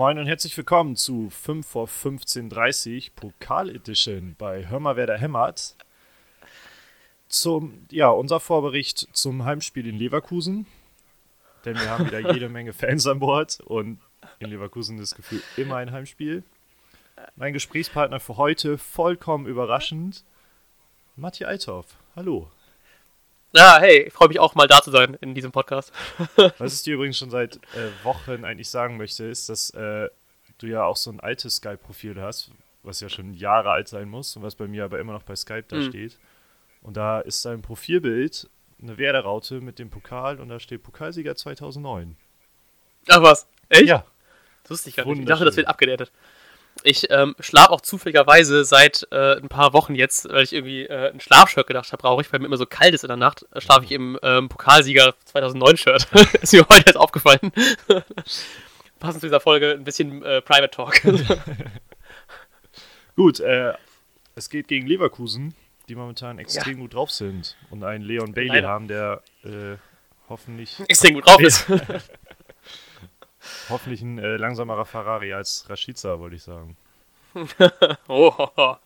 Moin und herzlich willkommen zu 5 vor 15.30 Pokal Edition bei Hör mal, wer da hämmert. Zum, ja, unser Vorbericht zum Heimspiel in Leverkusen. Denn wir haben wieder jede Menge Fans an Bord und in Leverkusen ist das Gefühl immer ein Heimspiel. Mein Gesprächspartner für heute, vollkommen überraschend, Matti Althoff. Hallo. Ja, hey, ich freue mich auch mal da zu sein in diesem Podcast. Was ich dir übrigens schon seit äh, Wochen eigentlich sagen möchte, ist, dass äh, du ja auch so ein altes Skype-Profil hast, was ja schon Jahre alt sein muss und was bei mir aber immer noch bei Skype da mhm. steht. Und da ist dein Profilbild eine Werderaute mit dem Pokal und da steht Pokalsieger 2009. Ach was, echt? Ja. Das wusste ich gar nicht. Ich dachte, das wird abgedatet. Ich ähm, schlafe auch zufälligerweise seit äh, ein paar Wochen jetzt, weil ich irgendwie äh, einen Schlafshirt gedacht habe, brauche ich, weil mir immer so kalt ist in der Nacht, äh, schlafe ich im ähm, Pokalsieger 2009-Shirt. ist mir heute jetzt aufgefallen. Passend zu dieser Folge ein bisschen äh, Private Talk. gut, äh, es geht gegen Leverkusen, die momentan extrem ja. gut drauf sind und einen Leon Bailey Leider. haben, der äh, hoffentlich extrem gut drauf ist. Hoffentlich ein äh, langsamerer Ferrari als Rashica, wollte ich sagen. oh, oh.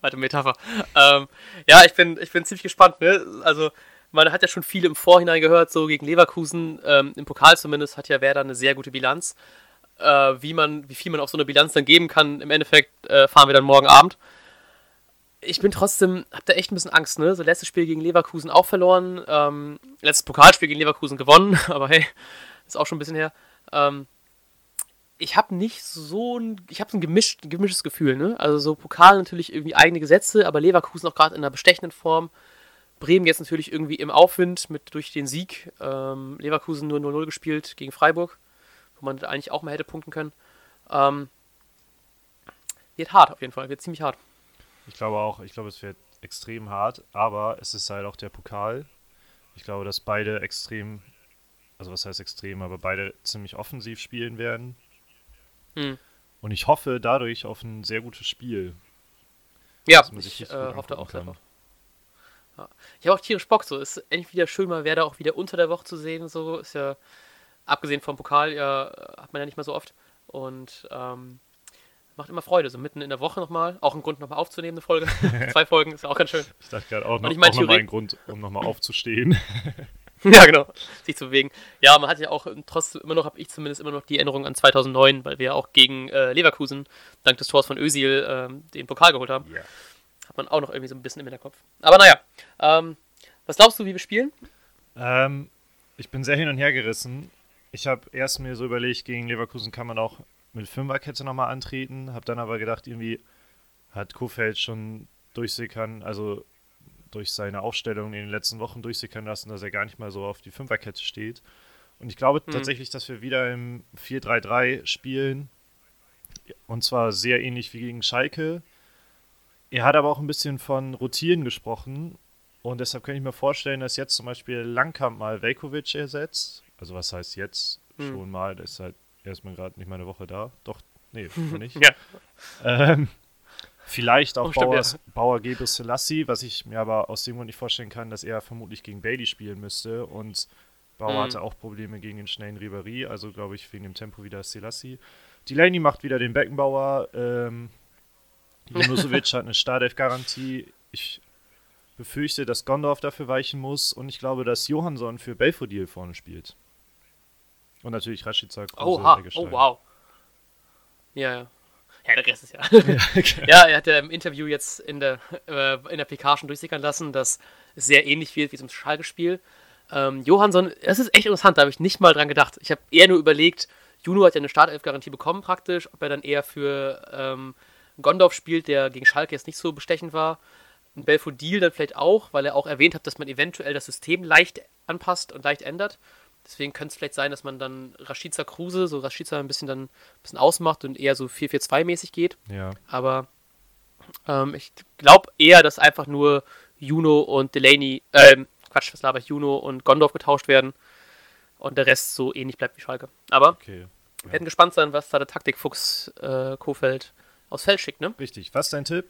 Warte, Metapher. Ähm, ja, ich bin, ich bin ziemlich gespannt. Ne? Also, man hat ja schon viel im Vorhinein gehört, so gegen Leverkusen, ähm, im Pokal zumindest, hat ja Werder eine sehr gute Bilanz. Äh, wie, man, wie viel man auf so eine Bilanz dann geben kann, im Endeffekt äh, fahren wir dann morgen Abend. Ich bin trotzdem, hab da echt ein bisschen Angst, ne? So letztes Spiel gegen Leverkusen auch verloren, ähm, letztes Pokalspiel gegen Leverkusen gewonnen, aber hey, ist auch schon ein bisschen her. Ähm, ich habe nicht so ein, ich habe ein gemischt, gemischtes Gefühl, ne? Also so Pokal natürlich irgendwie eigene Gesetze, aber Leverkusen auch gerade in einer bestechenden Form. Bremen jetzt natürlich irgendwie im Aufwind mit durch den Sieg. Ähm, Leverkusen nur 0-0 gespielt gegen Freiburg, wo man eigentlich auch mal hätte punkten können. Ähm, wird hart auf jeden Fall, wird ziemlich hart. Ich glaube auch, ich glaube, es wird extrem hart, aber es ist halt auch der Pokal. Ich glaube, dass beide extrem also was heißt extrem, aber beide ziemlich offensiv spielen werden. Hm. Und ich hoffe dadurch auf ein sehr gutes Spiel. Ja, ich äh, hoffe auch darauf. Ja. Ich habe auch tierisch Bock, so ist endlich wieder schön, mal Werder auch wieder unter der Woche zu sehen, so ist ja, abgesehen vom Pokal, ja, hat man ja nicht mal so oft und ähm, macht immer Freude, so mitten in der Woche nochmal, auch ein Grund nochmal aufzunehmen, eine Folge, zwei Folgen, ist ja auch ganz schön. Ich dachte gerade auch, noch, ich mein, auch nochmal ein Grund, um nochmal aufzustehen. Ja, genau. Sich zu bewegen. Ja, man hat ja auch trotzdem immer noch, habe ich zumindest immer noch die Erinnerung an 2009, weil wir ja auch gegen äh, Leverkusen dank des Tors von Özil ähm, den Pokal geholt haben. Yeah. Hat man auch noch irgendwie so ein bisschen im Hinterkopf. Aber naja, ähm, was glaubst du, wie wir spielen? Ähm, ich bin sehr hin und her gerissen. Ich habe erst mir so überlegt, gegen Leverkusen kann man auch mit Fünferkette nochmal antreten, habe dann aber gedacht, irgendwie hat Kofeld schon durchsickern, also durch seine Aufstellung in den letzten Wochen durchsickern lassen, dass er gar nicht mal so auf die Fünferkette steht. Und ich glaube mhm. tatsächlich, dass wir wieder im 4-3-3 spielen. Und zwar sehr ähnlich wie gegen Schalke. Er hat aber auch ein bisschen von Rotieren gesprochen. Und deshalb könnte ich mir vorstellen, dass jetzt zum Beispiel Langkamp mal Velkovic ersetzt. Also was heißt jetzt mhm. schon mal? Der ist halt erstmal gerade nicht mal eine Woche da. Doch, nee, nicht. ja. Ähm, Vielleicht auch oh, Bauer, stimmt, ja. Bauer Gebre Selassie, was ich mir aber aus dem Grund nicht vorstellen kann, dass er vermutlich gegen Bailey spielen müsste. Und Bauer mhm. hatte auch Probleme gegen den schnellen Ribéry, also glaube ich wegen dem Tempo wieder Selassie. Delaney macht wieder den Beckenbauer. Ähm, Junusovic hat eine Startelf-Garantie. Ich befürchte, dass Gondorf dafür weichen muss. Und ich glaube, dass Johansson für Belfodil vorne spielt. Und natürlich Rashica Kruse, oh, oh, wow. Ja, ja. Ja, der Rest ist ja. Ja, okay. ja, er hat ja im Interview jetzt in der, äh, in der PK schon durchsickern lassen, dass es sehr ähnlich wird wie zum Schalke-Spiel. Ähm, Johansson, das ist echt interessant, da habe ich nicht mal dran gedacht. Ich habe eher nur überlegt, Juno hat ja eine Startelf-Garantie bekommen praktisch, ob er dann eher für ähm, Gondorf spielt, der gegen Schalke jetzt nicht so bestechend war. Ein Belfodil dann vielleicht auch, weil er auch erwähnt hat, dass man eventuell das System leicht anpasst und leicht ändert. Deswegen könnte es vielleicht sein, dass man dann Rashica Kruse, so Rashica ein bisschen dann ein bisschen ausmacht und eher so 4-4-2-mäßig geht. Ja. Aber ähm, ich glaube eher, dass einfach nur Juno und Delaney, ähm, Quatsch, was laber ich, Juno und Gondorf getauscht werden und der Rest so ähnlich bleibt wie Schalke. Aber okay, ja. wir werden gespannt sein, was da der Taktikfuchs äh, Kofeld aus Feld schickt, ne? Richtig. Was ist dein Tipp?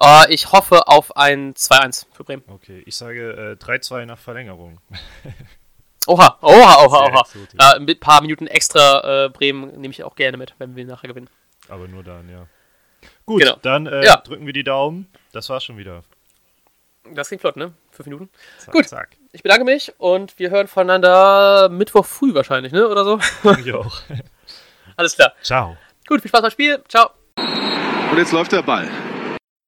Uh, ich hoffe auf ein 2-1 für Bremen. Okay, ich sage äh, 3-2 nach Verlängerung. Oha, oha, oha, oha. Ja, mit ein paar Minuten extra äh, Bremen nehme ich auch gerne mit, wenn wir nachher gewinnen. Aber nur dann, ja. Gut, Genau. dann äh, Ja. drücken wir die Daumen. Das war's schon wieder. Das ging flott, ne? Fünf Minuten. Zack, Gut. zack. Ich bedanke mich und wir hören voneinander Mittwoch früh wahrscheinlich, ne? Oder so. Ich auch. Alles klar. Ciao. Gut, viel Spaß beim Spiel. Ciao. Und jetzt läuft der Ball.